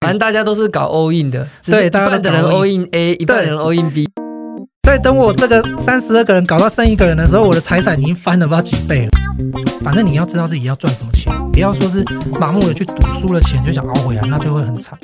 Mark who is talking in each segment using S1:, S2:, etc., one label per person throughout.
S1: 反正大家都是搞 all in 的，
S2: 对
S1: 一半的人 all in A，一半的人 all in B。
S2: 所以等我这个三十二个人搞到剩一个人的时候，我的财产已经翻了不知道几倍了。反正你要知道自己要赚什么钱，不要说是盲目的去赌输了钱就想熬回来，那就会很惨。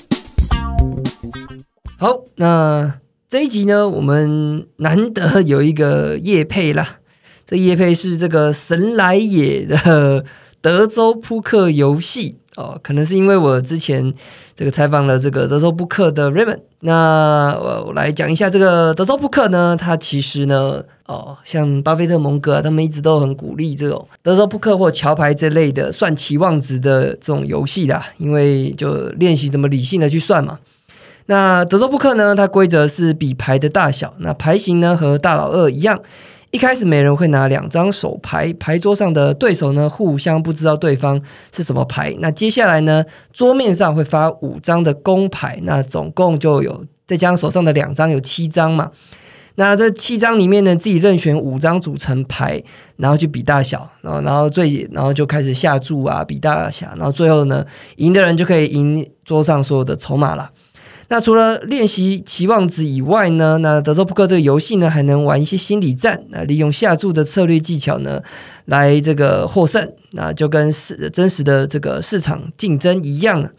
S1: 好，那这一集呢，我们难得有一个夜配啦。这夜配是这个神来也的德州扑克游戏哦，可能是因为我之前这个采访了这个德州扑克的 Raymond。那我来讲一下这个德州扑克呢，它其实呢，哦，像巴菲特、蒙哥啊，他们一直都很鼓励这种德州扑克或桥牌这类的算期望值的这种游戏啦，因为就练习怎么理性的去算嘛。那德州扑克呢？它规则是比牌的大小，那牌型呢和大老二一样。一开始每人会拿两张手牌，牌桌上的对手呢互相不知道对方是什么牌。那接下来呢，桌面上会发五张的公牌，那总共就有再加上手上的两张，有七张嘛。那这七张里面呢，自己任选五张组成牌，然后去比大小，然后然后最然后就开始下注啊，比大小，然后最后呢，赢的人就可以赢桌上所有的筹码了。那除了练习期望值以外呢，那德州扑克这个游戏呢，还能玩一些心理战，那利用下注的策略技巧呢，来这个获胜，那就跟市真实的这个市场竞争一样了。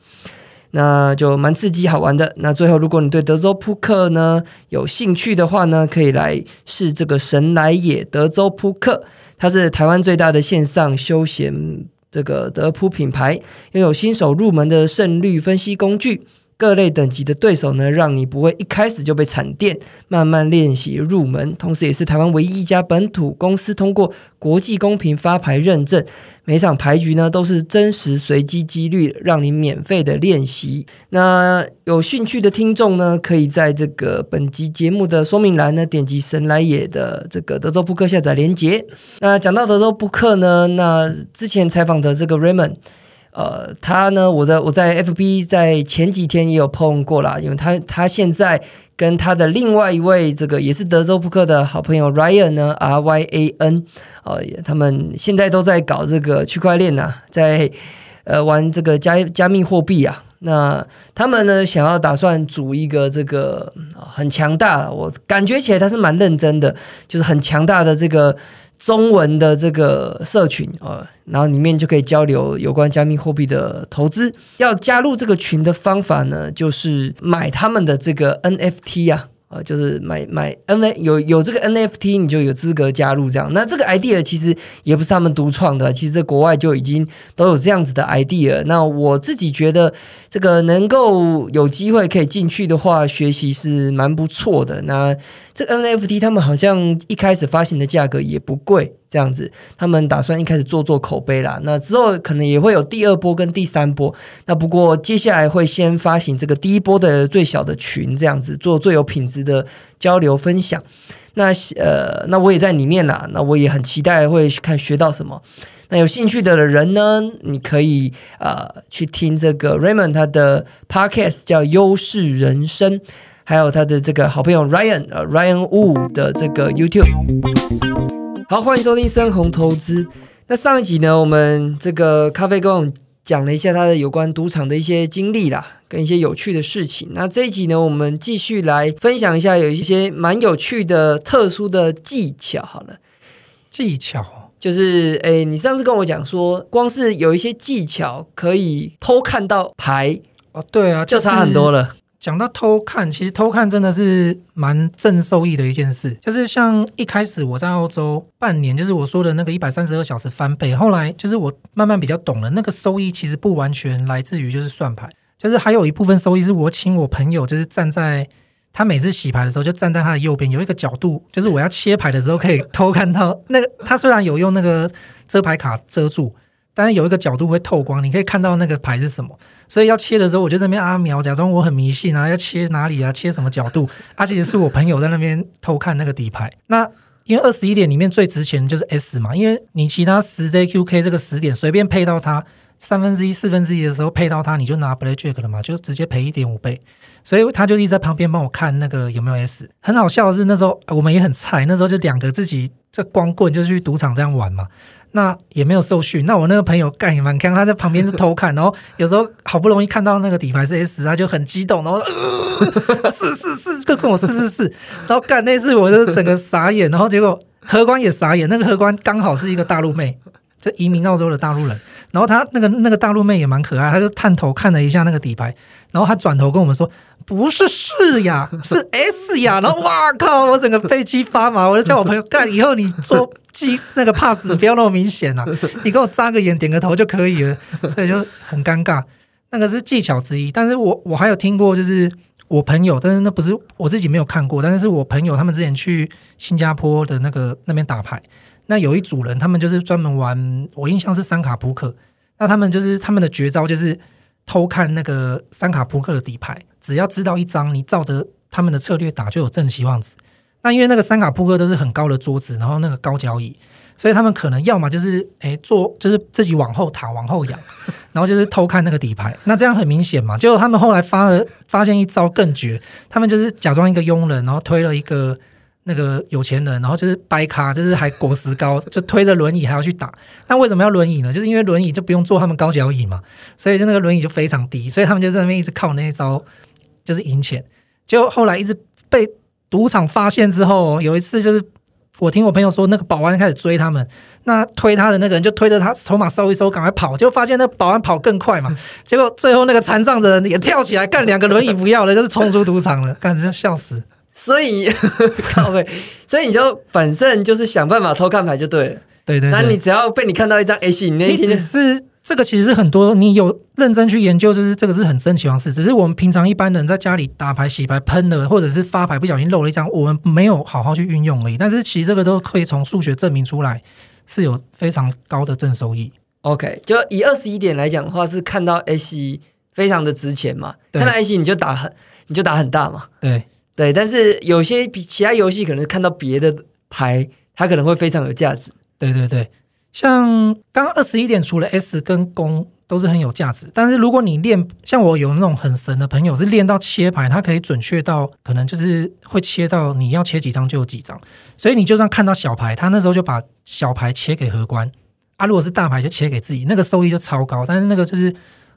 S1: 那就蛮刺激好玩的。那最后，如果你对德州扑克呢有兴趣的话呢，可以来试这个神来也德州扑克，它是台湾最大的线上休闲这个德扑品牌，拥有新手入门的胜率分析工具。各类等级的对手呢，让你不会一开始就被惨电，慢慢练习入门。同时，也是台湾唯一一家本土公司通过国际公平发牌认证，每场牌局呢都是真实随机几率，让你免费的练习。那有兴趣的听众呢，可以在这个本集节目的说明栏呢，点击神来也的这个德州扑克下载链接。那讲到德州扑克呢，那之前采访的这个 Raymond。呃，他呢，我在我在 FB 在前几天也有碰过啦，因为他他现在跟他的另外一位这个也是德州扑克的好朋友 Ryan 呢，R Y A N，呃，他们现在都在搞这个区块链呐、在呃玩这个加加密货币啊。那他们呢，想要打算组一个这个很强大，我感觉起来他是蛮认真的，就是很强大的这个中文的这个社群呃，然后里面就可以交流有关加密货币的投资。要加入这个群的方法呢，就是买他们的这个 NFT 啊。呃，就是买买 N A 有有这个 NFT，你就有资格加入这样。那这个 idea 其实也不是他们独创的，其实在国外就已经都有这样子的 idea。那我自己觉得，这个能够有机会可以进去的话，学习是蛮不错的。那这个 NFT 他们好像一开始发行的价格也不贵，这样子，他们打算一开始做做口碑啦。那之后可能也会有第二波跟第三波。那不过接下来会先发行这个第一波的最小的群，这样子做最有品质的交流分享。那呃，那我也在里面啦。那我也很期待会看学到什么。那有兴趣的人呢，你可以呃去听这个 Raymond 他的 podcast 叫《优势人生》，还有他的这个好朋友 Ryan 呃 Ryan Wu 的这个 YouTube。好，欢迎收听深红投资。那上一集呢，我们这个咖啡跟我们讲了一下他的有关赌场的一些经历啦，跟一些有趣的事情。那这一集呢，我们继续来分享一下有一些蛮有趣的、特殊的技巧。好了。
S2: 技巧
S1: 就是，诶，你上次跟我讲说，光是有一些技巧可以偷看到牌，
S2: 哦，对啊，
S1: 就差很多
S2: 了。讲到偷看，其实偷看真的是蛮正受益的一件事。就是像一开始我在澳洲半年，就是我说的那个一百三十二小时翻倍，后来就是我慢慢比较懂了，那个收益其实不完全来自于就是算牌，就是还有一部分收益是我请我朋友就是站在他每次洗牌的时候就站在他的右边，有一个角度，就是我要切牌的时候可以偷看到那个他虽然有用那个遮牌卡遮住。但是有一个角度会透光，你可以看到那个牌是什么。所以要切的时候，我就在那边阿瞄，假装我很迷信啊，要切哪里啊，切什么角度。啊，其实是我朋友在那边偷看那个底牌。那因为二十一点里面最值钱的就是 S 嘛，因为你其他十 JQK 这个十点随便配到它三分之一、四分之一的时候配到它，你就拿 Blackjack 了嘛，就直接赔一点五倍。所以他就一直在旁边帮我看那个有没有 S。很好笑的是那时候我们也很菜，那时候就两个自己这光棍就去赌场这样玩嘛。那也没有受训，那我那个朋友干也蛮干，他在旁边就偷看，然后 有时候好不容易看到那个底牌是 S，他就很激动，然后呃，是 是是，就跟我是是是，然后干那次我就整个傻眼，然后结果荷官也傻眼，那个荷官刚好是一个大陆妹，就移民澳洲的大陆人，然后他那个那个大陆妹也蛮可爱，他就探头看了一下那个底牌，然后他转头跟我们说。不是是呀，是 S 呀，然后哇靠，我整个飞机发麻，我就叫我朋友干，以后你做机那个 pass 不要那么明显啊，你给我扎个眼点个头就可以了，所以就很尴尬。那个是技巧之一，但是我我还有听过，就是我朋友，但是那不是我自己没有看过，但是是我朋友他们之前去新加坡的那个那边打牌，那有一组人，他们就是专门玩，我印象是三卡扑克，那他们就是他们的绝招就是偷看那个三卡扑克的底牌。只要知道一张，你照着他们的策略打，就有正期望值。那因为那个三卡扑克都是很高的桌子，然后那个高脚椅，所以他们可能要么就是诶坐，就是自己往后躺、往后仰，然后就是偷看那个底牌。那这样很明显嘛。结果他们后来发了发现一招更绝，他们就是假装一个佣人，然后推了一个那个有钱人，然后就是掰卡，就是还果石膏，就推着轮椅还要去打。那为什么要轮椅呢？就是因为轮椅就不用坐他们高脚椅嘛，所以就那个轮椅就非常低，所以他们就在那边一直靠那一招。就是赢钱，就后来一直被赌场发现之后，有一次就是我听我朋友说，那个保安开始追他们，那推他的那个人就推着他筹码收一收，赶快跑，就发现那保安跑更快嘛，结果最后那个残障的人也跳起来干两个轮椅不要了，就是冲出赌场了，干这笑死。
S1: 所以 靠背，所以你就反正就是想办法偷看牌就对了，
S2: 对对。
S1: 那你只要被你看到一张 A 系，
S2: 你只是。这个其实是很多，你有认真去研究，就是这个是很神奇方式。只是我们平常一般人在家里打牌、洗牌喷了，或者是发牌不小心漏了一张，我们没有好好去运用而已。但是其实这个都可以从数学证明出来，是有非常高的正收益。
S1: OK，就以二十一点来讲的话，是看到 A C 非常的值钱嘛？看到 A C 你就打很，你就打很大嘛？
S2: 对
S1: 对。但是有些比其他游戏可能看到别的牌，它可能会非常有价值。
S2: 对对对。像刚刚二十一点，除了 S 跟攻都是很有价值，但是如果你练，像我有那种很神的朋友，是练到切牌，他可以准确到可能就是会切到你要切几张就有几张，所以你就算看到小牌，他那时候就把小牌切给荷官啊，如果是大牌就切给自己，那个收益就超高，但是那个就是。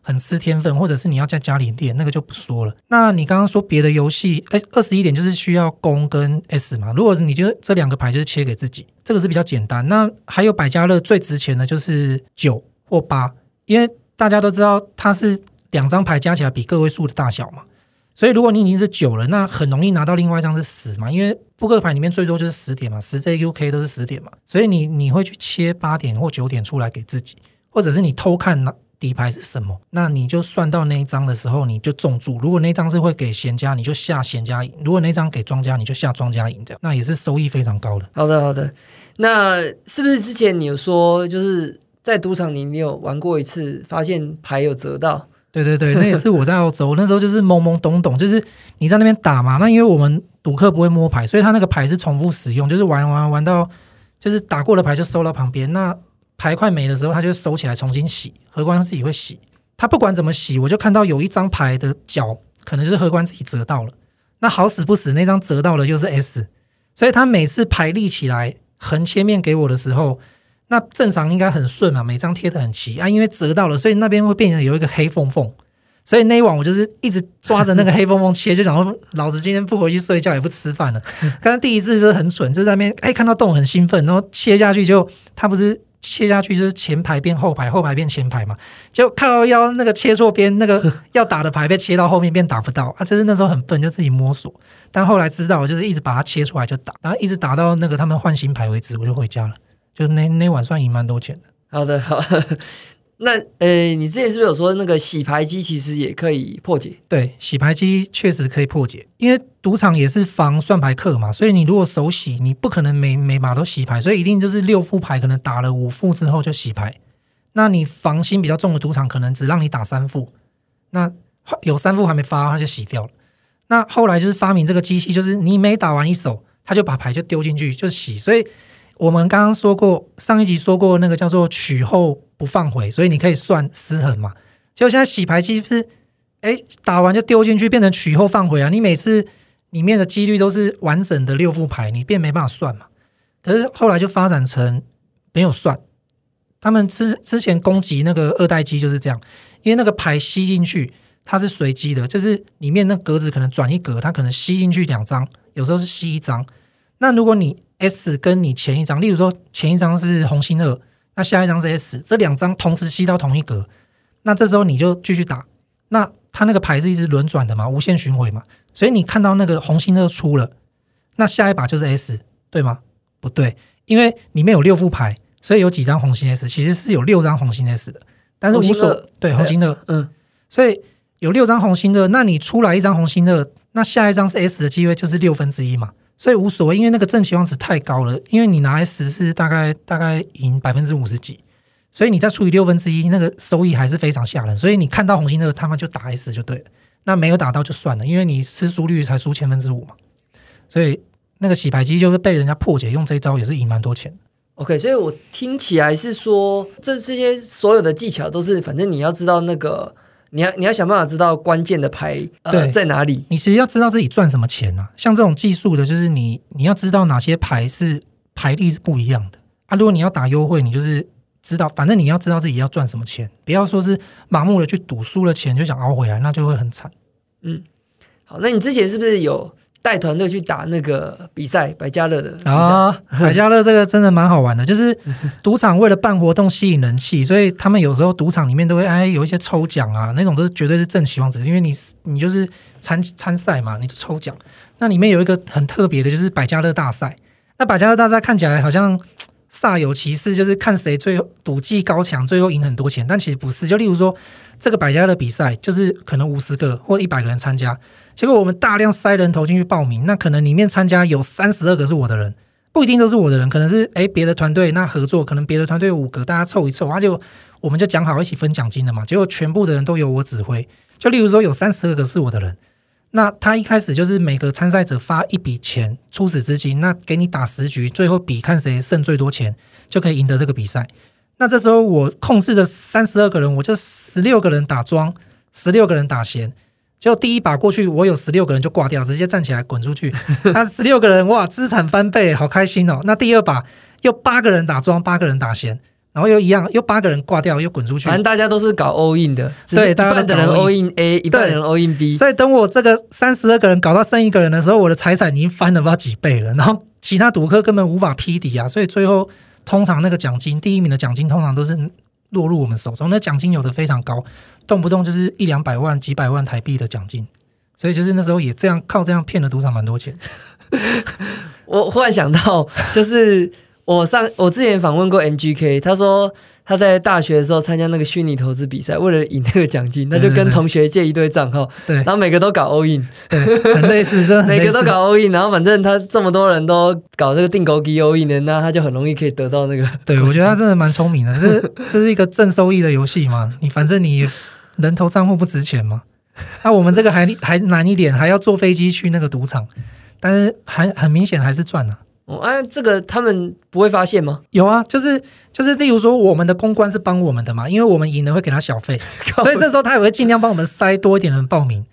S2: 很吃天分，或者是你要在家里练，那个就不说了。那你刚刚说别的游戏，哎，二十一点就是需要攻跟 S 嘛？如果你觉得这两个牌就是切给自己，这个是比较简单。那还有百家乐最值钱的就是九或八，因为大家都知道它是两张牌加起来比个位数的大小嘛。所以如果你已经是九了，那很容易拿到另外一张是十嘛，因为扑克牌里面最多就是十点嘛，十 J U K 都是十点嘛。所以你你会去切八点或九点出来给自己，或者是你偷看那。底牌是什么？那你就算到那一张的时候，你就中注。如果那张是会给闲家，你就下闲家赢；如果那张给庄家，你就下庄家赢。这样，那也是收益非常高的。
S1: 好的，好的。那是不是之前你有说，就是在赌场里你有玩过一次，发现牌有折到？
S2: 对对对，那也是我在澳洲那时候就是懵懵懂懂，就是你在那边打嘛。那因为我们赌客不会摸牌，所以他那个牌是重复使用，就是玩玩玩到就是打过的牌就收到旁边那。牌快没的时候，他就收起来重新洗。荷官自己会洗，他不管怎么洗，我就看到有一张牌的角可能就是荷官自己折到了。那好死不死，那张折到了又是 S，所以他每次牌立起来横切面给我的时候，那正常应该很顺嘛，每张贴的很齐啊。因为折到了，所以那边会变成有一个黑缝缝。所以那一晚我就是一直抓着那个黑缝缝切，就想说老子今天不回去睡觉也不吃饭了。刚刚第一次就是很蠢，就在那边哎看到洞很兴奋，然后切下去就他不是。切下去就是前排变后排，后排变前排嘛，就靠腰那个切错边，那个 要打的牌被切到后面变打不到啊！就是那时候很笨，就自己摸索。但后来知道，就是一直把它切出来就打，然后一直打到那个他们换新牌为止，我就回家了。就那那晚算赢蛮多钱的。
S1: 好的，好。那呃，你之前是不是有说那个洗牌机其实也可以破解？
S2: 对，洗牌机确实可以破解，因为赌场也是防算牌客嘛，所以你如果手洗，你不可能每每把都洗牌，所以一定就是六副牌可能打了五副之后就洗牌。那你防心比较重的赌场，可能只让你打三副，那有三副还没发，他就洗掉了。那后来就是发明这个机器，就是你每打完一手，他就把牌就丢进去就洗。所以我们刚刚说过，上一集说过那个叫做取后。不放回，所以你可以算失衡嘛。结果现在洗牌机是，哎，打完就丢进去，变成取后放回啊。你每次里面的几率都是完整的六副牌，你便没办法算嘛。可是后来就发展成没有算。他们之之前攻击那个二代机就是这样，因为那个牌吸进去它是随机的，就是里面那格子可能转一格，它可能吸进去两张，有时候是吸一张。那如果你 S 跟你前一张，例如说前一张是红心二，那下一张是 S，这两张同时吸到同一格，那这时候你就继续打。那它那个牌是一直轮转的嘛，无限循环嘛，所以你看到那个红心二出了，那下一把就是 S，对吗？不对，因为里面有六副牌，所以有几张红心 S，其实是有六张红心 S 的，但是无所
S1: 红
S2: 对红心的，
S1: 嗯，
S2: 所以有六张红心的，那你出来一张红心的，那下一张是 S 的机会就是六分之一嘛，所以无所谓，因为那个正期望值太高了，因为你拿 S 是大概大概赢百分之五十几，所以你再除以六分之一，那个收益还是非常吓人。所以你看到红心那个，他们就打 S 就对了，那没有打到就算了，因为你失输率才输千分之五嘛，所以那个洗牌机就是被人家破解，用这一招也是赢蛮多钱。
S1: OK，所以我听起来是说，这这些所有的技巧都是，反正你要知道那个，你要你要想办法知道关键的牌呃
S2: 对
S1: 在哪里。
S2: 你其实要知道自己赚什么钱啊。像这种技术的，就是你你要知道哪些牌是牌力是不一样的啊。如果你要打优惠，你就是知道，反正你要知道自己要赚什么钱，不要说是盲目的去赌，输了钱就想熬回来，那就会很惨。
S1: 嗯好，那你之前是不是有带团队去打那个比赛，百家乐的？
S2: 啊，百家乐这个真的蛮好玩的，就是 赌场为了办活动吸引人气，所以他们有时候赌场里面都会哎有一些抽奖啊，那种都是绝对是正期望值，因为你你就是参参赛嘛，你就抽奖。那里面有一个很特别的，就是百家乐大赛。那百家乐大赛看起来好像煞有其事，就是看谁最赌技高强，最后赢很多钱，但其实不是。就例如说这个百家乐比赛，就是可能五十个或一百个人参加，结果我们大量塞人头进去报名，那可能里面参加有三十二个是我的人，不一定都是我的人，可能是诶别的团队那合作，可能别的团队五个，大家凑一凑，那就我们就讲好一起分奖金的嘛。结果全部的人都由我指挥，就例如说有三十二个是我的人，那他一开始就是每个参赛者发一笔钱初始资金，那给你打十局，最后比看谁剩最多钱，就可以赢得这个比赛。那这时候我控制的三十二个人，我就十六个人打庄，十六个人打闲。结果第一把过去，我有十六个人就挂掉，直接站起来滚出去。他十六个人哇，资产翻倍，好开心哦。那第二把又八个人打庄，八个人打闲，然后又一样，又八个人挂掉，又滚出去
S1: 反。正大家都是搞 all in 的，
S2: 对一
S1: 半的人 all in A，一半的人 all in B。
S2: 所以等我这个三十二个人搞到剩一个人的时候，我的财产已经翻了不知道几倍了，然后其他赌客根本无法匹敌啊，所以最后通常那个奖金，第一名的奖金通常都是落入我们手中，那奖金有的非常高，动不动就是一两百万、几百万台币的奖金，所以就是那时候也这样靠这样骗了赌场蛮多钱。
S1: 我忽然想到，就是我上我之前访问过 MGK，他说他在大学的时候参加那个虚拟投资比赛，为了赢那个奖金，他就跟同学借一堆账号，
S2: 对。
S1: 然后每个都搞 all in，
S2: 对，很类似，真的
S1: 每个都搞 all in，然后反正他这么多人都搞这个定勾机 all in 的，那他就很容易可以得到那个。
S2: 对，我觉得他真的蛮聪明的，这 这是一个正收益的游戏嘛，你反正你人头账户不值钱嘛。那我们这个还还难一点，还要坐飞机去那个赌场，但是还很明显还是赚了、
S1: 哦，啊，这个他们不会发现吗？
S2: 有啊，就是就是，例如说我们的公关是帮我们的嘛，因为我们赢了会给他小费，所以这时候他也会尽量帮我们塞多一点人报名。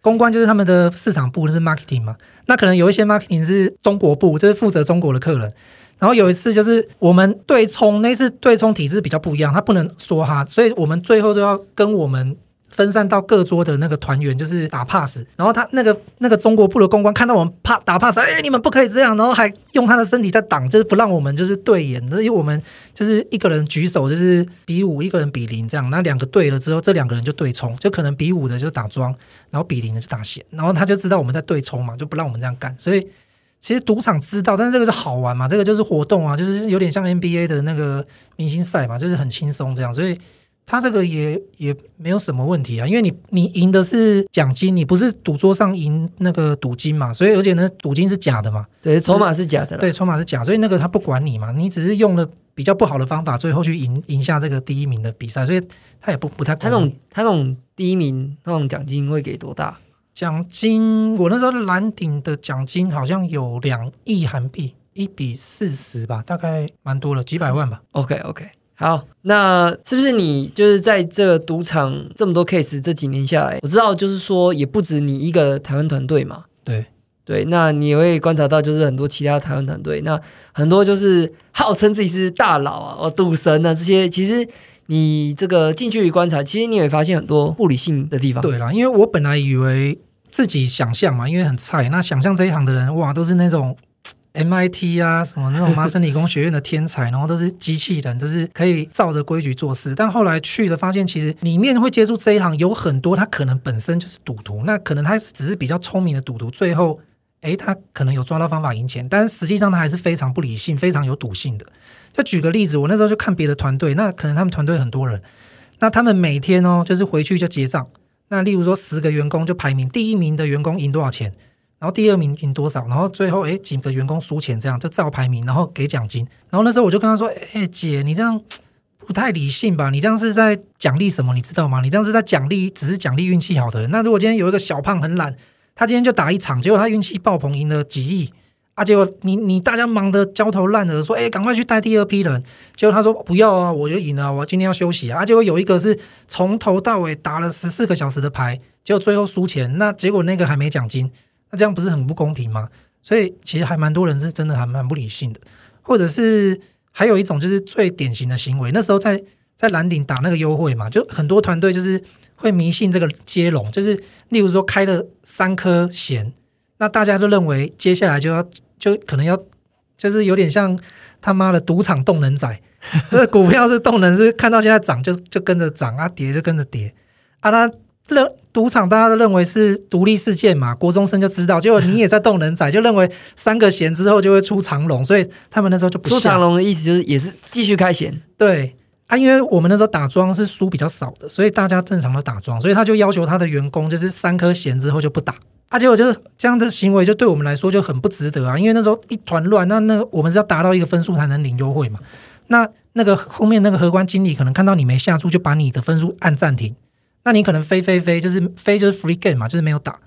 S2: 公关就是他们的市场部，就是 marketing 嘛。那可能有一些 marketing 是中国部，就是负责中国的客人。然后有一次就是我们对冲，那次对冲体制比较不一样，他不能说哈，所以我们最后都要跟我们分散到各桌的那个团员就是打 pass。然后他那个那个中国部的公关看到我们怕打 pass，哎，你们不可以这样，然后还用他的身体在挡，就是不让我们就是对眼，因为我们就是一个人举手就是比五，一个人比零这样，那两个对了之后，这两个人就对冲，就可能比五的就打庄，然后比零的就打闲，然后他就知道我们在对冲嘛，就不让我们这样干，所以。其实赌场知道，但是这个是好玩嘛，这个就是活动啊，就是有点像 NBA 的那个明星赛嘛，就是很轻松这样，所以他这个也也没有什么问题啊，因为你你赢的是奖金，你不是赌桌上赢那个赌金嘛，所以而且呢，赌金是假的嘛，
S1: 对，筹码是假的。
S2: 对，筹码是假，所以那个他不管你嘛，你只是用了比较不好的方法，最后去赢赢下这个第一名的比赛，所以他也不不太管
S1: 他那种他那种第一名那种奖金会给多大？
S2: 奖金，我那时候蓝顶的奖金好像有两亿韩币，一比四十吧，大概蛮多了，几百万吧。
S1: OK OK，好，那是不是你就是在这个赌场这么多 case 这几年下来，我知道就是说也不止你一个台湾团队嘛，
S2: 对，
S1: 对，那你也会观察到，就是很多其他台湾团队，那很多就是号称自己是大佬啊、哦赌神啊这些，其实你这个近距离观察，其实你也会发现很多不理性的地方。
S2: 对啦，因为我本来以为自己想象嘛，因为很菜，那想象这一行的人，哇，都是那种 MIT 啊，什么那种 麻省理工学院的天才，然后都是机器人，就是可以照着规矩做事。但后来去了，发现其实里面会接触这一行有很多，他可能本身就是赌徒，那可能他只是比较聪明的赌徒，最后。诶，他可能有抓到方法赢钱，但是实际上他还是非常不理性、非常有赌性的。就举个例子，我那时候就看别的团队，那可能他们团队很多人，那他们每天哦，就是回去就结账。那例如说十个员工就排名，第一名的员工赢多少钱，然后第二名赢多少，然后最后诶几个员工输钱，这样就照排名，然后给奖金。然后那时候我就跟他说：“诶，姐，你这样不太理性吧？你这样是在奖励什么？你知道吗？你这样是在奖励，只是奖励运气好的人。那如果今天有一个小胖很懒。”他今天就打一场，结果他运气爆棚，赢了几亿啊！结果你你大家忙得焦头烂额，说哎，赶快去带第二批人。结果他说不要啊，我就赢了，我今天要休息啊！结果有一个是从头到尾打了十四个小时的牌，结果最后输钱，那结果那个还没奖金，那这样不是很不公平吗？所以其实还蛮多人是真的还蛮不理性的，或者是还有一种就是最典型的行为，那时候在在蓝顶打那个优惠嘛，就很多团队就是。会迷信这个接龙，就是例如说开了三颗弦，那大家都认为接下来就要就可能要，就是有点像他妈的赌场动能仔，那股票是动能，是看到现在涨就就跟着涨啊，跌就跟着跌啊。他认赌场大家都认为是独立事件嘛，国中生就知道，结果你也在动人仔，就认为三个弦之后就会出长龙，所以他们那时候就不
S1: 出长龙的意思就是也是继续开弦，
S2: 对。啊，因为我们那时候打桩是输比较少的，所以大家正常的打桩，所以他就要求他的员工就是三颗弦之后就不打。啊，结果就是这样的行为，就对我们来说就很不值得啊。因为那时候一团乱，那那我们是要达到一个分数才能领优惠嘛。那那个后面那个荷官经理可能看到你没下注，就把你的分数按暂停。那你可能飞飞飞，就是飞就是 free game 嘛，就是没有打。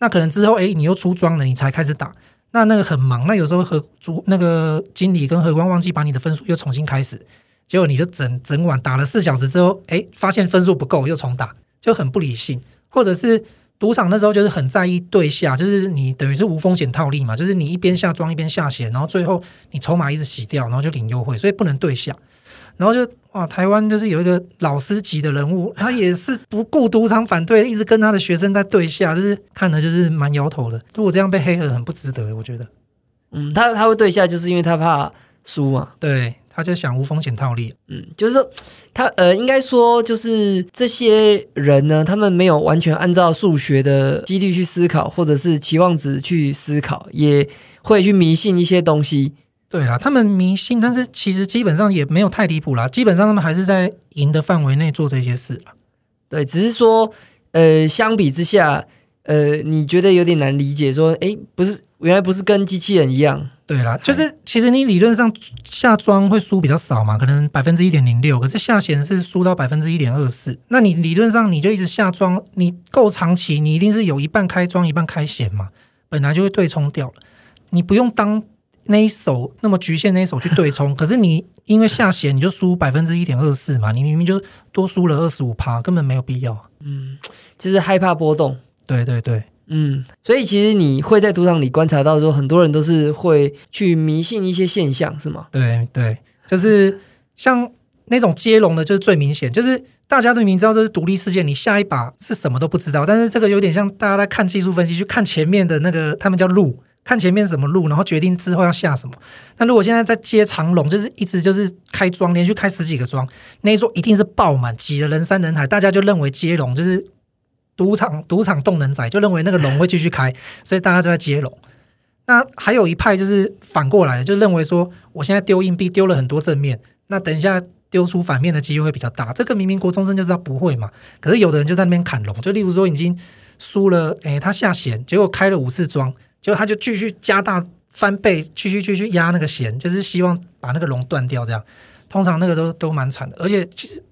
S2: 那可能之后哎，你又出装了，你才开始打。那那个很忙，那有时候和主那个经理跟荷官忘记把你的分数又重新开始。结果你就整整晚打了四小时之后，哎，发现分数不够，又重打，就很不理性。或者是赌场那时候就是很在意对下，就是你等于是无风险套利嘛，就是你一边下庄一边下血，然后最后你筹码一直洗掉，然后就领优惠，所以不能对下。然后就哇，台湾就是有一个老师级的人物，他也是不顾赌场反对，一直跟他的学生在对下，就是看了就是蛮摇头的。如果这样被黑了，很不值得，我觉得。
S1: 嗯，他他会对下，就是因为他怕输嘛。
S2: 对。他就想无风险套利，
S1: 嗯，就是说他呃，应该说就是这些人呢，他们没有完全按照数学的几率去思考，或者是期望值去思考，也会去迷信一些东西。
S2: 对啦，他们迷信，但是其实基本上也没有太离谱啦，基本上他们还是在赢的范围内做这些事啦。
S1: 对，只是说呃，相比之下，呃，你觉得有点难理解，说哎，不是，原来不是跟机器人一样。
S2: 对啦，就是其实你理论上下庄会输比较少嘛，可能百分之一点零六，可是下弦是输到百分之一点二四。那你理论上你就一直下庄，你够长期，你一定是有一半开庄一半开弦嘛，本来就会对冲掉了。你不用当那一手那么局限那一手去对冲，可是你因为下弦你就输百分之一点二四嘛，你明明就多输了二十五趴，根本没有必要。
S1: 嗯，就是害怕波动。
S2: 对对对。
S1: 嗯，所以其实你会在赌场里观察到说，很多人都是会去迷信一些现象，是吗？
S2: 对对，就是像那种接龙的，就是最明显，就是大家都明知道这是独立事件，你下一把是什么都不知道，但是这个有点像大家在看技术分析，去看前面的那个他们叫路，看前面什么路，然后决定之后要下什么。那如果现在在接长龙，就是一直就是开庄，连续开十几个庄，那一桌一定是爆满，挤了人山人海，大家就认为接龙就是。赌场赌场动能仔就认为那个龙会继续开，所以大家就在接龙。那还有一派就是反过来，就认为说我现在丢硬币丢了很多正面，那等一下丢出反面的机会会比较大。这个明明国中生就知道不会嘛，可是有的人就在那边砍龙，就例如说已经输了，诶，他下弦，结果开了五次庄，结果他就继续加大翻倍，继续继续压那个弦，就是希望把那个龙断掉。这样通常那个都都蛮惨的，而且其实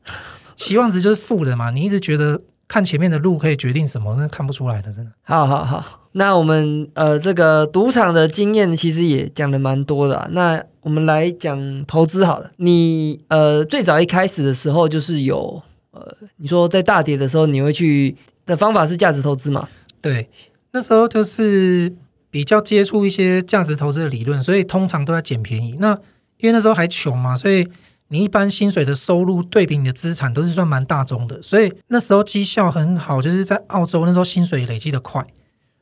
S2: 期望值就是负的嘛，你一直觉得。看前面的路可以决定什么？真的看不出来的，真的。
S1: 好好好，那我们呃，这个赌场的经验其实也讲的蛮多的。那我们来讲投资好了。你呃，最早一开始的时候就是有呃，你说在大跌的时候你会去的方法是价值投资嘛？
S2: 对，那时候就是比较接触一些价值投资的理论，所以通常都在捡便宜。那因为那时候还穷嘛，所以你一般薪水的收入对比你的资产都是算蛮大宗的，所以那时候绩效很好，就是在澳洲那时候薪水累积的快，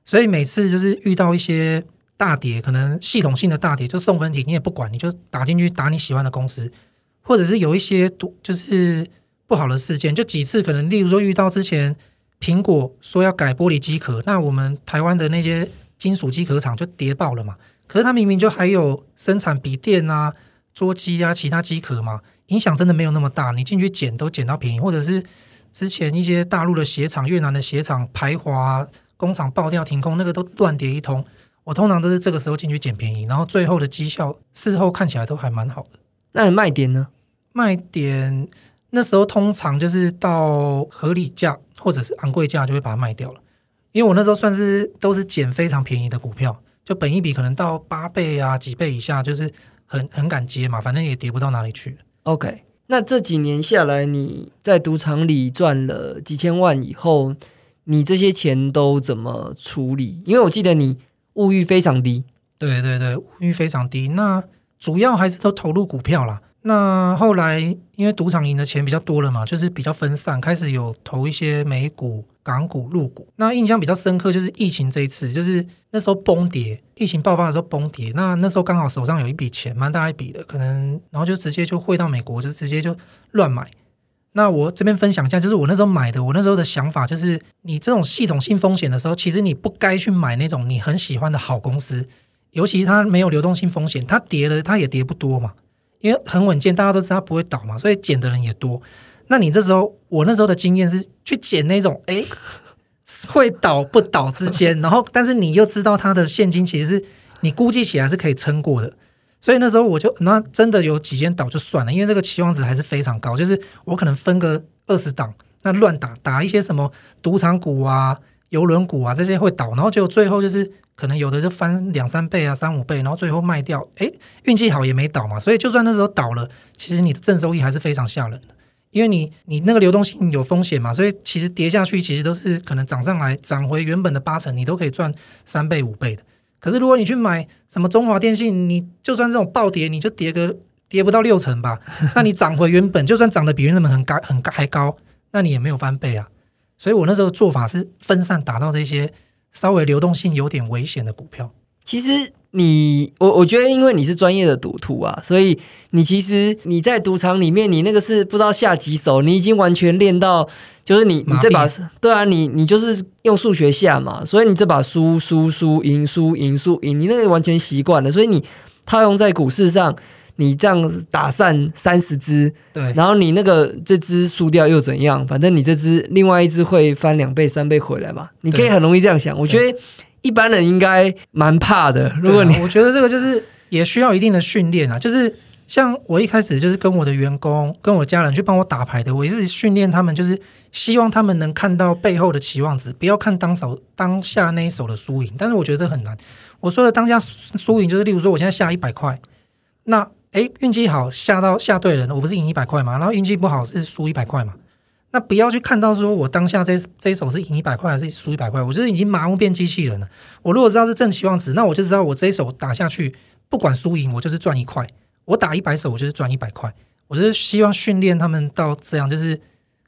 S2: 所以每次就是遇到一些大跌，可能系统性的大跌，就送分题你也不管，你就打进去打你喜欢的公司，或者是有一些多就是不好的事件，就几次可能例如说遇到之前苹果说要改玻璃机壳，那我们台湾的那些金属机壳厂就跌爆了嘛，可是它明明就还有生产笔电啊。桌机啊，其他机壳嘛，影响真的没有那么大。你进去捡都捡到便宜，或者是之前一些大陆的鞋厂、越南的鞋厂排华，工厂爆掉停工，那个都乱跌一通。我通常都是这个时候进去捡便宜，然后最后的绩效事后看起来都还蛮好的。
S1: 那你卖点呢？
S2: 卖点那时候通常就是到合理价或者是昂贵价就会把它卖掉了，因为我那时候算是都是捡非常便宜的股票，就本一笔可能到八倍啊几倍以下，就是。很很敢接嘛，反正也跌不到哪里去。
S1: OK，那这几年下来，你在赌场里赚了几千万以后，你这些钱都怎么处理？因为我记得你物欲非常低。
S2: 对对对，物欲非常低。那主要还是都投入股票啦。那后来因为赌场赢的钱比较多了嘛，就是比较分散，开始有投一些美股、港股、陆股。那印象比较深刻就是疫情这一次，就是那时候崩跌，疫情爆发的时候崩跌。那那时候刚好手上有一笔钱，蛮大一笔的，可能然后就直接就汇到美国，就直接就乱买。那我这边分享一下，就是我那时候买的，我那时候的想法就是，你这种系统性风险的时候，其实你不该去买那种你很喜欢的好公司，尤其是它没有流动性风险，它跌了它也跌不多嘛。因为很稳健，大家都知道它不会倒嘛，所以捡的人也多。那你这时候，我那时候的经验是去捡那种，哎，会倒不倒之间，然后但是你又知道它的现金其实是你估计起来是可以撑过的。所以那时候我就那真的有几间倒就算了，因为这个期望值还是非常高，就是我可能分个二十档，那乱打打一些什么赌场股啊、游轮股啊这些会倒，然后就最后就是。可能有的就翻两三倍啊，三五倍，然后最后卖掉，哎，运气好也没倒嘛。所以就算那时候倒了，其实你的正收益还是非常吓人的，因为你你那个流动性有风险嘛，所以其实跌下去其实都是可能涨上来，涨回原本的八成，你都可以赚三倍五倍的。可是如果你去买什么中华电信，你就算这种暴跌，你就跌个跌不到六成吧，那你涨回原本，就算涨得比原本很高很高还高，那你也没有翻倍啊。所以我那时候做法是分散打到这些。稍微流动性有点危险的股票，
S1: 其实你我我觉得，因为你是专业的赌徒啊，所以你其实你在赌场里面，你那个是不知道下几手，你已经完全练到，就是你你这把对啊，你你就是用数学下嘛，所以你这把输输输赢输赢输赢，你那个完全习惯了，所以你套用在股市上。你这样打散三十只，
S2: 对，
S1: 然后你那个这只输掉又怎样？反正你这只另外一只会翻两倍三倍回来嘛？你可以很容易这样想。我觉得一般人应该蛮怕的。如果你
S2: 我觉得这个就是也需要一定的训练啊。就是像我一开始就是跟我的员工、跟我家人去帮我打牌的，我也是训练他们，就是希望他们能看到背后的期望值，不要看当手当下那一手的输赢。但是我觉得这很难。我说的当下输赢，就是例如说我现在下一百块，那哎，运气好下到下对人，我不是赢一百块嘛？然后运气不好是输一百块嘛？那不要去看到说我当下这这一手是赢一百块还是输一百块，我就是已经麻木变机器人了。我如果知道是正期望值，那我就知道我这一手打下去，不管输赢，我就是赚一块。我打一百手，我就是赚一百块。我就是希望训练他们到这样，就是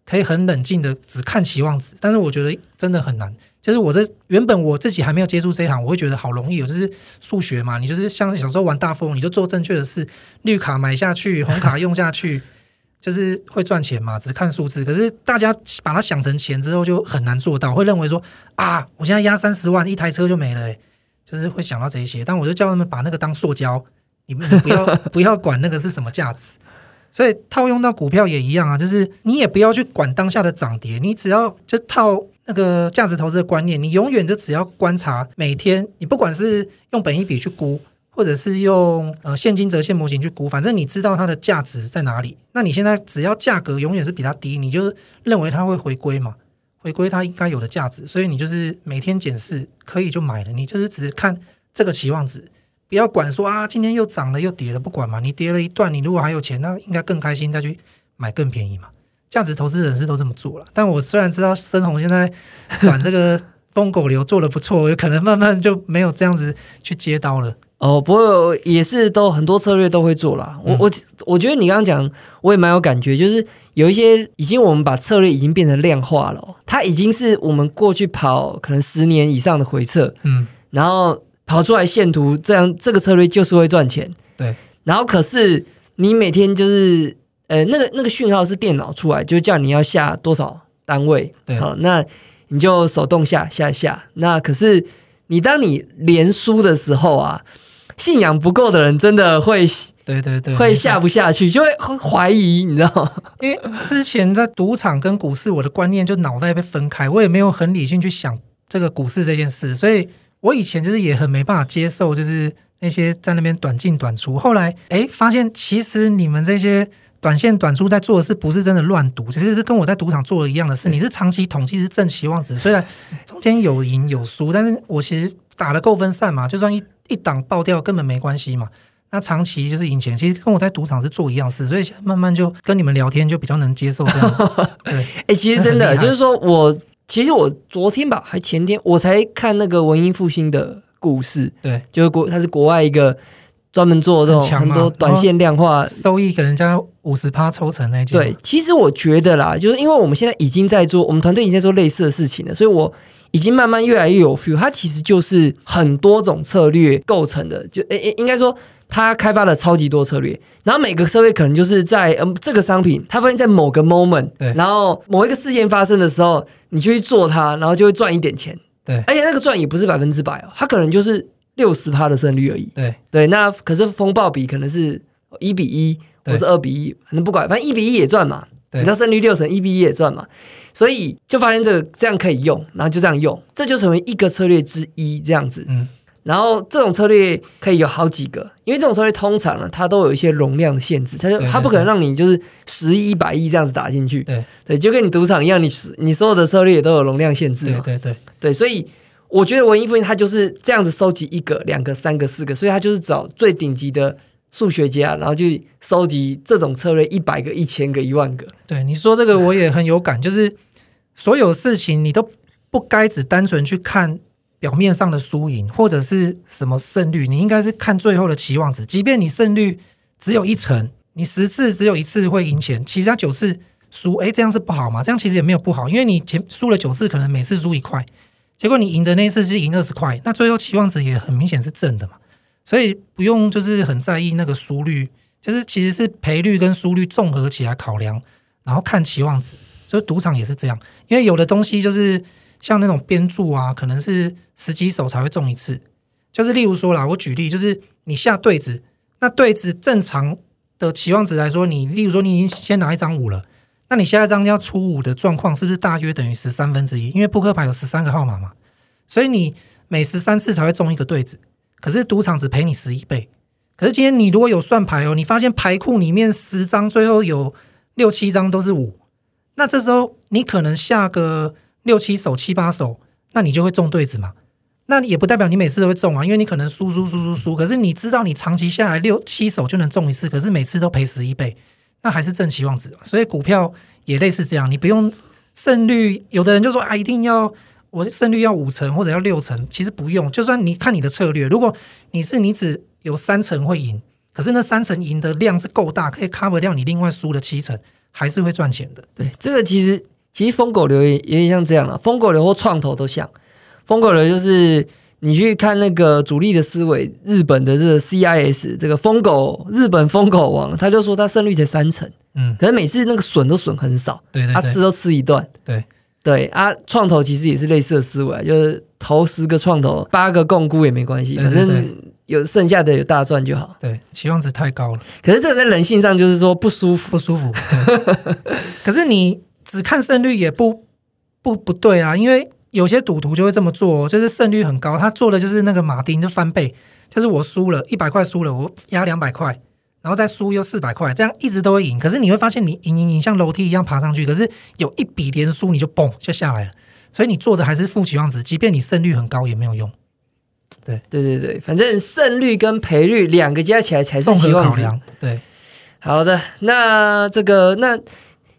S2: 可以很冷静的只看期望值。但是我觉得真的很难。就是我这原本我自己还没有接触这一行，我会觉得好容易，我就是数学嘛，你就是像小时候玩大富翁，你就做正确的事，绿卡买下去，红卡用下去，就是会赚钱嘛，只是看数字。可是大家把它想成钱之后，就很难做到，会认为说啊，我现在压三十万，一台车就没了，就是会想到这些。但我就叫他们把那个当塑胶，你们不要 不要管那个是什么价值。所以套用到股票也一样啊，就是你也不要去管当下的涨跌，你只要就套。那个价值投资的观念，你永远就只要观察每天，你不管是用本一笔去估，或者是用呃现金折现模型去估，反正你知道它的价值在哪里。那你现在只要价格永远是比它低，你就认为它会回归嘛，回归它应该有的价值。所以你就是每天检视，可以就买了。你就是只看这个期望值，不要管说啊今天又涨了又跌了，不管嘛。你跌了一段，你如果还有钱，那应该更开心再去买更便宜嘛。价值投资人是都这么做了，但我虽然知道深红现在转这个疯狗流做的不错，有可能慢慢就没有这样子去接刀了。
S1: 哦，不过也是都很多策略都会做啦。我
S2: 嗯
S1: 我我觉得你刚刚讲，我也蛮有感觉，就是有一些已经我们把策略已经变成量化了哦，它已经是我们过去跑可能十年以上的回测，
S2: 嗯，
S1: 然后跑出来线图，这样这个策略就是会赚钱。
S2: 对，
S1: 然后可是你每天就是呃那个那个讯号是电脑出来，就叫你要下多少单位，
S2: 对
S1: 好，那你就手动下下下。那可是你当你连输的时候啊，信仰不够的人真的会
S2: 对对对，
S1: 会下不下去，就会怀疑，你知道吗？
S2: 因为之前在赌场跟股市，我的观念就脑袋被分开，我也没有很理性去想这个股市这件事，所以我以前就是也很没办法接受，就是那些在那边短进短出。后来哎，发现其实你们这些短线短出在做的事，不是真的乱赌，其实是跟我在赌场做的一样的事。你是长期统计是正期望值，虽然中间有赢有输，但是我其实打的够分散嘛，就算一一档爆掉根本没关系嘛。那长期就是赢钱，其实跟我在赌场是做一样事，所以现在慢慢就跟你们聊天就比较能接受这样。对，
S1: 哎、其实真的就是说我，其实我昨天吧，还前天我才看那个文艺复兴的故事，
S2: 对，
S1: 就是国它是国外一个专门做这种
S2: 很
S1: 多短线量化。
S2: 收益给人家五十趴抽成那件。
S1: 对，，其实我觉得啦，就是因为我们现在已经在做，我们团队已经在做类似的事情了，所以我已经慢慢越来越有 feel。它其实就是很多种策略构成的，就诶诶，应该说它开发了超级多策略，然后每个策略可能就是在嗯这个商品，它发现在某个 moment，
S2: 对
S1: 然后某一个事件发生的时候，你就去做它，然后就会赚一点钱。
S2: 对
S1: 而且那个赚也不是百分之百哦，它可能就是六十趴的胜率而已。
S2: 对
S1: 对，那可是风暴比可能是一比一，
S2: 对
S1: 或是二比一，反正不管，反正一比一也赚嘛。
S2: 对
S1: 你知道胜率六成，一比一也赚嘛。所以就发现这个这样可以用，然后就这样用，这就成为一个策略之一这样子。
S2: 嗯，
S1: 然后这种策略可以有好几个，因为这种策略通常呢，它都有一些容量的限制，它就它不可能让你就是十亿、一百亿这样子打进去。
S2: 对
S1: 对，就跟你赌场一样，你你所有的策略也都有容量限制嘛。
S2: 对对对
S1: 对，所以我觉得文艺复兴它就是这样子收集一个、两个、三个、四个，所以它就是找最顶级的数学家，然后去收集这种策略一百个、一千个、一万个。
S2: 对，你说这个我也很有感，就是所有事情你都不该只单纯去看表面上的输赢或者是什么胜率，你应该是看最后的期望值。即便你胜率只有一成，你十次只有一次会赢钱，其他九次输，诶，这样是不好吗？这样其实也没有不好，因为你前输了九次，可能每次输一块，结果你赢的那一次是赢二十块，那最后期望值也很明显是正的嘛。所以不用就是很在意那个输率，就是其实是赔率跟输率综合起来考量，然后看期望值。所以赌场也是这样，因为有的东西就是像那种边注啊，可能是十几手才会中一次。就是例如说啦，我举例，就是你下对子，那对子正常的期望值来说，你例如说你已经先拿一张五了，那你下一张要出五的状况是不是大约等于十三分之一？因为扑克牌有十三个号码嘛，所以你每十三次才会中一个对子。可是赌场只赔你十一倍。可是今天你如果有算牌哦，你发现牌库里面十张最后有六七张都是五，那这时候你可能下个六七手、七八手，那你就会中对子嘛。那也不代表你每次都会中啊，因为你可能输输输输输，可是你知道你长期下来六七手就能中一次，可是每次都赔十一倍，那还是正期望值。所以股票也类似这样，你不用胜率，有的人就说啊，一定要我胜率要五成或者要六成，其实不用，就算你看你的策略，如果你是你只有三成会赢，可是那三成赢的量是够大，可以 cover 掉你另外输的七成，还是会赚钱的。
S1: 对，这个其实其实疯狗流也也像这样了，疯狗流或创投都像。疯狗流就是你去看那个主力的思维，日本的这个 CIS 这个疯狗日本疯狗王，他就说他胜率才三成，
S2: 嗯，
S1: 可是每次那个损都损很少，
S2: 对对对
S1: 他吃都吃一段。
S2: 对
S1: 对啊，创投其实也是类似的思维啊，就是投十个创投，八个共估也没关系，反正有剩下的有大赚就好。
S2: 对，期望值太高了，
S1: 可是这个在人性上就是说不舒服，
S2: 不舒服。对 可是你只看胜率也不不不对啊，因为有些赌徒就会这么做、哦，就是胜率很高，他做的就是那个马丁就翻倍，就是我输了一百块输了，我压两百块。然后再输又四百块，这样一直都会赢。可是你会发现，你赢赢赢像楼梯一样爬上去，可是有一笔连输你就嘣就下来了。所以你做的还是负期望值，即便你胜率很高也没有用。
S1: 对对对，反正胜率跟赔率两个加起来才是
S2: 综
S1: 期望值。
S2: 对，
S1: 好的，那这个那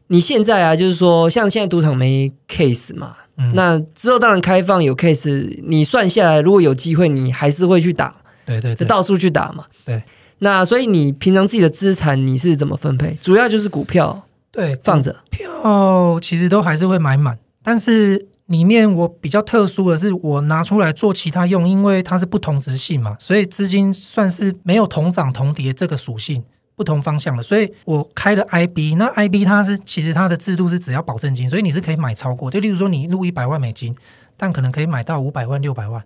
S1: 你现在啊，就是说像现在赌场没 case 嘛，
S2: 嗯，
S1: 那之后当然开放有 case，你算下来，如果有机会，你还是会去打，
S2: 对对对，
S1: 就到处去打嘛。
S2: 对。
S1: 那所以你平常自己的资产你是怎么分配？主要就是股票
S2: 对
S1: 放着。
S2: 票其实都还是会买满，但是里面我比较特殊的是，我拿出来做其他用，因为它是不同值性嘛，所以资金算是没有同涨同跌这个属性，不同方向的，所以我开了 IB，那 IB 它是其实它的制度是只要保证金，所以你是可以买超过，就例如说你入一百万美金，但可能可以买到五百万、六百万，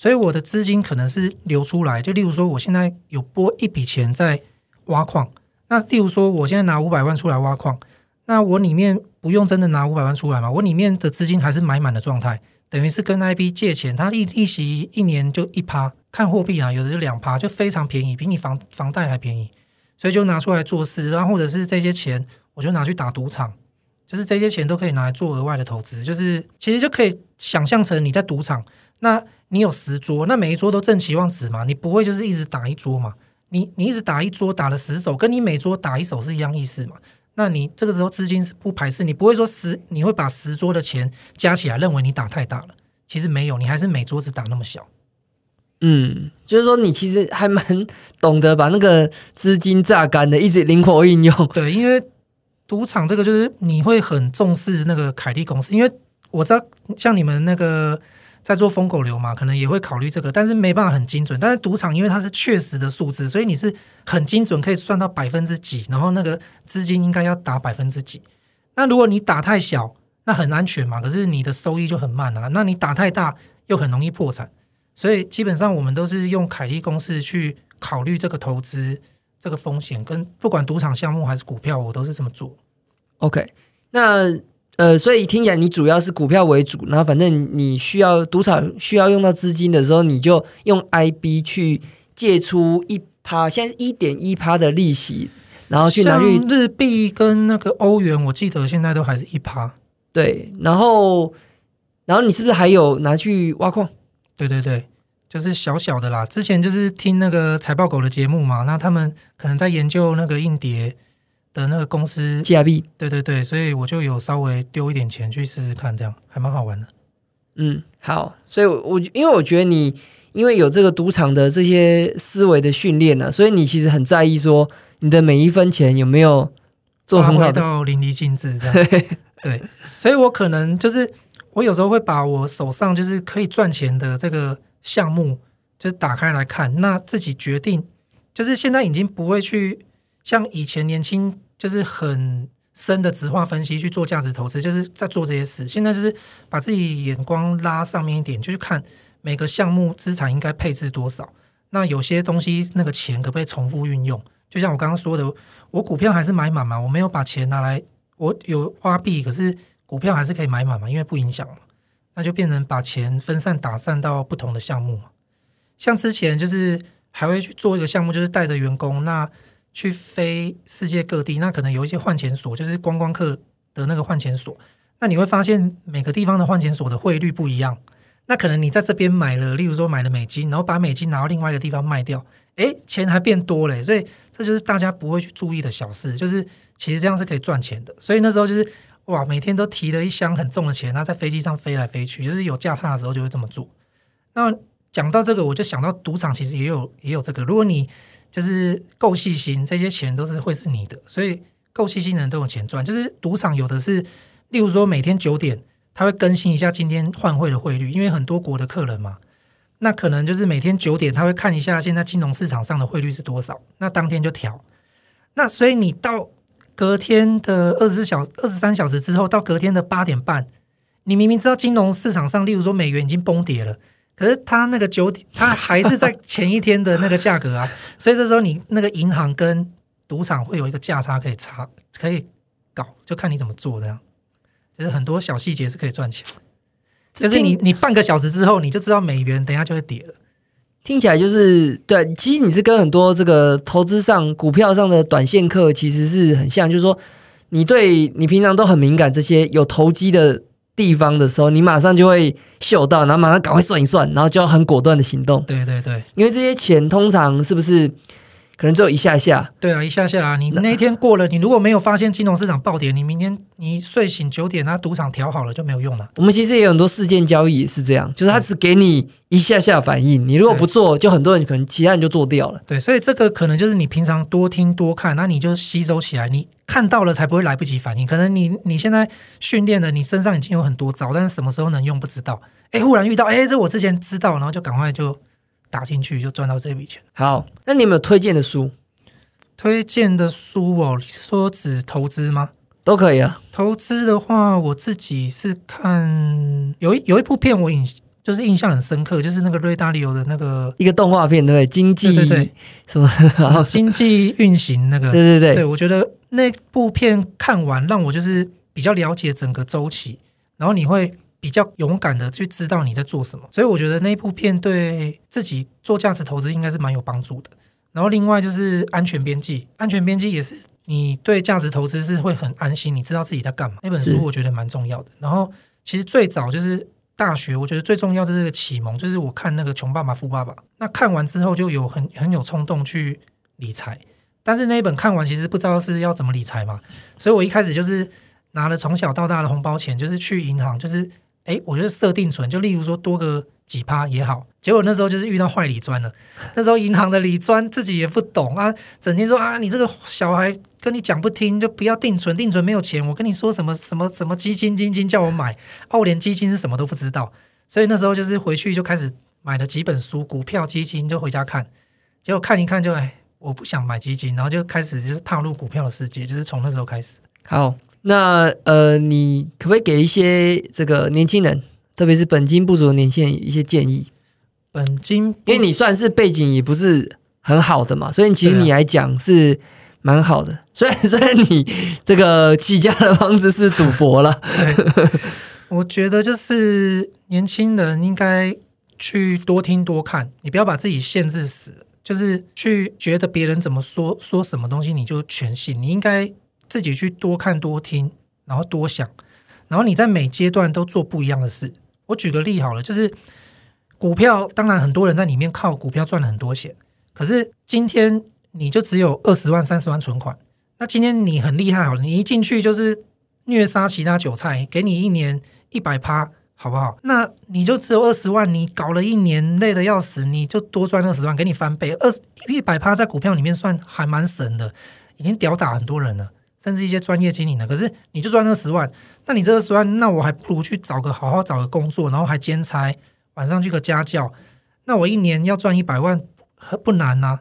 S2: 所以我的资金可能是流出来，就例如说我现在有拨一笔钱在挖矿，那例如说我现在拿五百万出来挖矿。那我里面不用真的拿五百万出来嘛？我里面的资金还是买满的状态，等于是跟 IB 借钱，它利利息一年就一趴，看货币啊，有的就两趴，就非常便宜，比你房房贷还便宜，所以就拿出来做事，然后或者是这些钱，我就拿去打赌场，就是这些钱都可以拿来做额外的投资，就是其实就可以想象成你在赌场，那你有十桌，那每一桌都正期望值嘛，你不会就是一直打一桌嘛，你你一直打一桌打了十手，跟你每桌打一手是一样意思嘛。那你这个时候资金是不排斥，你不会说十，你会把十桌的钱加起来，认为你打太大了。其实没有，你还是每桌子打那么小。
S1: 嗯，就是说你其实还蛮懂得把那个资金榨干的，一直灵活运用。
S2: 对，因为赌场这个就是你会很重视那个凯利公司，因为我知道像你们那个。在做疯狗流嘛，可能也会考虑这个，但是没办法很精准。但是赌场因为它是确实的数字，所以你是很精准，可以算到百分之几，然后那个资金应该要打百分之几。那如果你打太小，那很安全嘛，可是你的收益就很慢啊。那你打太大，又很容易破产。所以基本上我们都是用凯利公式去考虑这个投资这个风险，跟不管赌场项目还是股票，我都是这么做。
S1: OK，那。呃，所以听起来你主要是股票为主，然后反正你需要赌场需要用到资金的时候，你就用 IB 去借出一趴，现在是一点一趴的利息，然后去拿去
S2: 日币跟那个欧元，我记得现在都还是一趴。
S1: 对，然后然后你是不是还有拿去挖矿？
S2: 对对对，就是小小的啦。之前就是听那个财报狗的节目嘛，那他们可能在研究那个硬碟。的那个公司
S1: G R B，
S2: 对对对，所以我就有稍微丢一点钱去试试看，这样还蛮好玩的。
S1: 嗯，好，所以，我因为我觉得你因为有这个赌场的这些思维的训练呢，所以你其实很在意说你的每一分钱有没有做很好
S2: 到淋漓尽致这样。对，所以我可能就是我有时候会把我手上就是可以赚钱的这个项目，就是打开来看，那自己决定，就是现在已经不会去。像以前年轻就是很深的直化分析去做价值投资，就是在做这些事。现在就是把自己眼光拉上面一点，就去看每个项目资产应该配置多少。那有些东西那个钱可不可以重复运用？就像我刚刚说的，我股票还是买满嘛，我没有把钱拿来，我有花币，可是股票还是可以买满嘛，因为不影响嘛。那就变成把钱分散打散到不同的项目嘛。像之前就是还会去做一个项目，就是带着员工那。去飞世界各地，那可能有一些换钱所，就是观光客的那个换钱所。那你会发现每个地方的换钱所的汇率不一样。那可能你在这边买了，例如说买了美金，然后把美金拿到另外一个地方卖掉，诶，钱还变多了。所以这就是大家不会去注意的小事，就是其实这样是可以赚钱的。所以那时候就是哇，每天都提了一箱很重的钱，然后在飞机上飞来飞去，就是有价差的时候就会这么做。那讲到这个，我就想到赌场其实也有也有这个，如果你。就是够细心，这些钱都是会是你的，所以够细心的人都有钱赚。就是赌场有的是，例如说每天九点他会更新一下今天换汇的汇率，因为很多国的客人嘛，那可能就是每天九点他会看一下现在金融市场上的汇率是多少，那当天就调。那所以你到隔天的二十四小二十三小时之后，到隔天的八点半，你明明知道金融市场上，例如说美元已经崩跌了。可是他那个九点，他还是在前一天的那个价格啊，所以这时候你那个银行跟赌场会有一个价差可以差，可以搞，就看你怎么做这样。就是很多小细节是可以赚钱，就是你你半个小时之后你就知道美元等下就会跌了。
S1: 听起来就是对，其实你是跟很多这个投资上股票上的短线客其实是很像，就是说你对你平常都很敏感这些有投机的。地方的时候，你马上就会嗅到，然后马上赶快算一算，然后就要很果断的行动。
S2: 对对对，
S1: 因为这些钱通常是不是可能只有一下下。
S2: 对啊，一下下啊，你那一天过了，你如果没有发现金融市场暴跌，你明天你睡醒九点，那赌场调好了就没有用了。
S1: 我们其实也有很多事件交易也是这样，就是它只给你一下下反应，你如果不做，就很多人可能其他人就做掉了。
S2: 对，所以这个可能就是你平常多听多看，那你就吸收起来，你看到了才不会来不及反应。可能你你现在训练的，你身上已经有很多招，但是什么时候能用不知道。哎，忽然遇到，哎，这我之前知道，然后就赶快就打进去，就赚到这笔钱。
S1: 好，那你有没有推荐的书？
S2: 推荐的书哦，你是说只投资吗？
S1: 都可以啊。
S2: 投资的话，我自己是看有一有一部片，我印就是印象很深刻，就是那个瑞达利欧的那个
S1: 一个动画片，对不对？经济
S2: 对对
S1: 什么？
S2: 什么 经济运行那个，
S1: 对对对
S2: 对我觉得那部片看完，让我就是比较了解整个周期，然后你会比较勇敢的去知道你在做什么，所以我觉得那部片对自己做价值投资应该是蛮有帮助的。然后另外就是安全边际，安全边际也是你对价值投资是会很安心，你知道自己在干嘛。那本书我觉得蛮重要的。然后其实最早就是大学，我觉得最重要的是个启蒙，就是我看那个《穷爸爸富爸爸》，那看完之后就有很很有冲动去理财。但是那一本看完，其实不知道是要怎么理财嘛，所以我一开始就是拿了从小到大的红包钱，就是去银行，就是诶，我觉得设定存，就例如说多个几趴也好。结果那时候就是遇到坏理专了，那时候银行的理专自己也不懂啊，整天说啊，你这个小孩跟你讲不听，就不要定存，定存没有钱。我跟你说什么什么什么基金基金叫我买，啊，我连基金是什么都不知道。所以那时候就是回去就开始买了几本书，股票基金就回家看，结果看一看就哎，我不想买基金，然后就开始就是踏入股票的世界，就是从那时候开始。
S1: 好，那呃，你可不可以给一些这个年轻人，特别是本金不足的年轻人一些建议？
S2: 本金
S1: 因为你算是背景也不是很好的嘛，所以其实你来讲是蛮好的。虽然 虽然你这个起家的方式是赌博了，
S2: 我觉得就是年轻人应该去多听多看，你不要把自己限制死，就是去觉得别人怎么说说什么东西你就全信，你应该自己去多看多听，然后多想，然后你在每阶段都做不一样的事。我举个例好了，就是股票，当然很多人在里面靠股票赚了很多钱，可是今天你就只有二十万、三十万存款，那今天你很厉害好了，你一进去就是虐杀其他韭菜，给你一年一百趴，好不好？那你就只有二十万，你搞了一年累得要死，你就多赚二十万，给你翻倍，二一百趴在股票里面算还蛮神的，已经吊打很多人了，甚至一些专业经理呢。可是你就赚二十万，那你这二十万，那我还不如去找个好好找个工作，然后还兼差，晚上去个家教，那我一年要赚一百万很不难呐、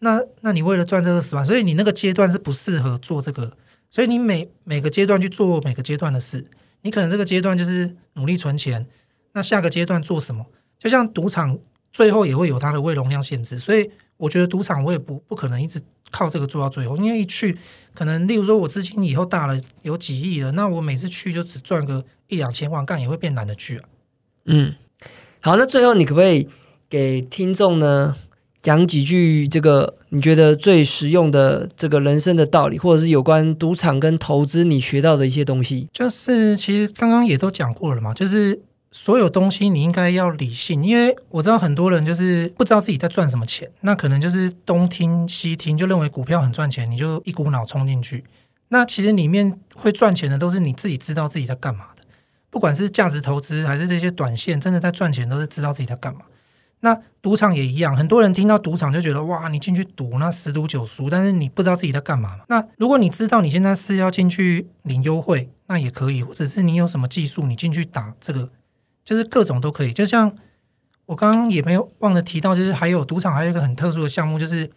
S2: 那那你为了赚这二十万，所以你那个阶段是不适合做这个，所以你每每个阶段去做每个阶段的事。你可能这个阶段就是努力存钱，那下个阶段做什么？就像赌场最后也会有它的胃容量限制，所以我觉得赌场我也不不可能一直靠这个做到最后，因为一去可能例如说我资金以后大了有几亿了，那我每次去就只赚个一两千万，干也会变懒得去啊。
S1: 嗯，好，那最后你可不可以给听众呢讲几句这个你觉得最实用的这个人生的道理，或者是有关赌场跟投资你学到的一些东西？
S2: 就是其实刚刚也都讲过了嘛，就是所有东西你应该要理性，因为我知道很多人就是不知道自己在赚什么钱，那可能就是东听西听，就认为股票很赚钱，你就一股脑冲进去。那其实里面会赚钱的都是你自己知道自己在干嘛的，不管是价值投资还是这些短线，真的在赚钱都是知道自己在干嘛。那赌场也一样，很多人听到赌场就觉得哇，你进去赌那十赌九输，但是你不知道自己在干嘛嘛。那如果你知道你现在是要进去领优惠，那也可以，或者是你有什么技术，你进去打这个，就是各种都可以。就像我刚刚也没有忘了提到，就是还有赌场还有一个很特殊的项目，就是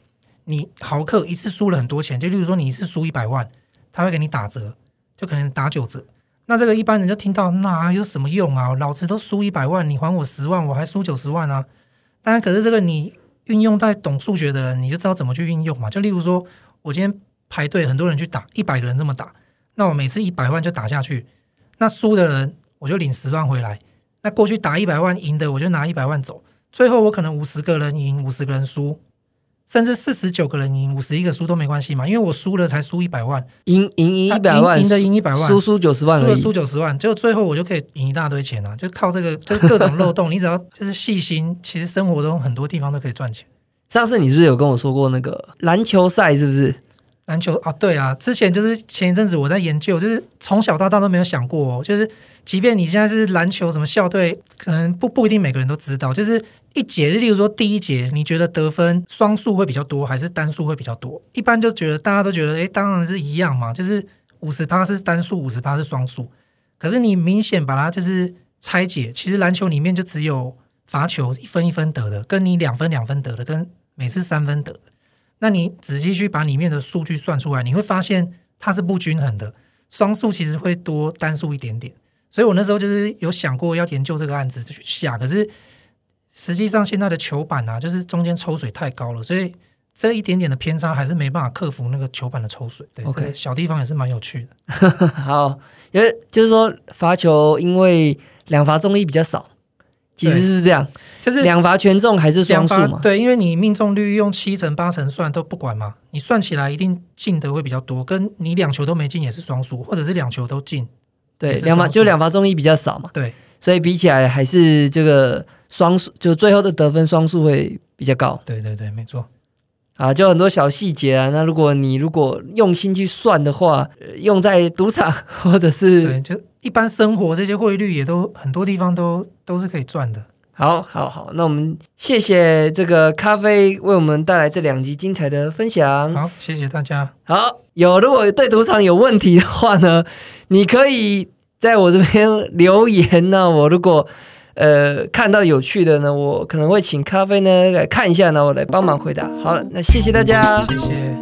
S2: 你豪客一次输了很多钱，就例如说你一次输一百万，他会给你打折，就可能打九折。那这个一般人就听到，那有什么用啊？老子都输一百万，你还我十万，我还输九十万啊！当然，可是这个你运用在懂数学的人，你就知道怎么去运用嘛。就例如说，我今天排队，很多人去打，一百个人这么打，那我每次一百万就打下去，那输的人我就领十万回来。那过去打一百万赢的，我就拿一百万走。最后我可能五十个人赢，五十个人输，甚至四十九个人赢，五十一个输都没关系嘛，因为我输了才输一百万，
S1: 赢赢赢一百万，
S2: 赢赢的赢一百万，
S1: 输输九十万
S2: 输了。输九十万，结果最后我就可以赢一大堆钱啊！就靠这个，就是各种漏洞，你只要就是细心，其实生活中很多地方都可以赚钱。
S1: 上次你是不是有跟我说过那个篮球赛？是不是？
S2: 篮球啊，对啊，之前就是前一阵子我在研究，就是从小到大都没有想过、哦，就是即便你现在是篮球什么校队，可能不不一定每个人都知道，就是一节，例如说第一节，你觉得得分双数会比较多，还是单数会比较多？一般就觉得大家都觉得，诶，当然是一样嘛，就是五十趴是单数，五十趴是双数。可是你明显把它就是拆解，其实篮球里面就只有罚球一分一分得的，跟你两分两分得的，跟每次三分得的。那你仔细去把里面的数据算出来，你会发现它是不均衡的，双数其实会多单数一点点。所以我那时候就是有想过要研究这个案子去下，可是实际上现在的球板啊，就是中间抽水太高了，所以这一点点的偏差还是没办法克服那个球板的抽水。对
S1: OK
S2: 小地方也是蛮有趣的。
S1: 好，因为就是说罚球，因为两罚中一比较少，其实是这样，
S2: 就是
S1: 两罚全中还是双
S2: 两
S1: 数嘛？
S2: 对，因为你命中率用七成八成算都不管嘛，你算起来一定进的会比较多，跟你两球都没进也是双数，或者是两球都进。
S1: 对，两罚就两罚中一比较少嘛，
S2: 对
S1: 所以比起来还是这个双数，就最后的得分双数会比较高
S2: 对对对，没错。
S1: 啊，就很多小细节啊。那如果你如果用心去算的话，呃用在赌场 或者是
S2: 对，就一般生活这些汇率也都很多地方都都是可以赚的。
S1: 好好好，那我们谢谢这个咖啡为我们带来这两集精彩的分享。
S2: 好，谢谢大家。
S1: 好，有如果对赌场有问题的话呢，你可以在我这边留言呢。我如果呃看到有趣的呢，我可能会请咖啡呢来看一下呢，我来帮忙回答。好了，那谢谢大家。
S2: 谢谢。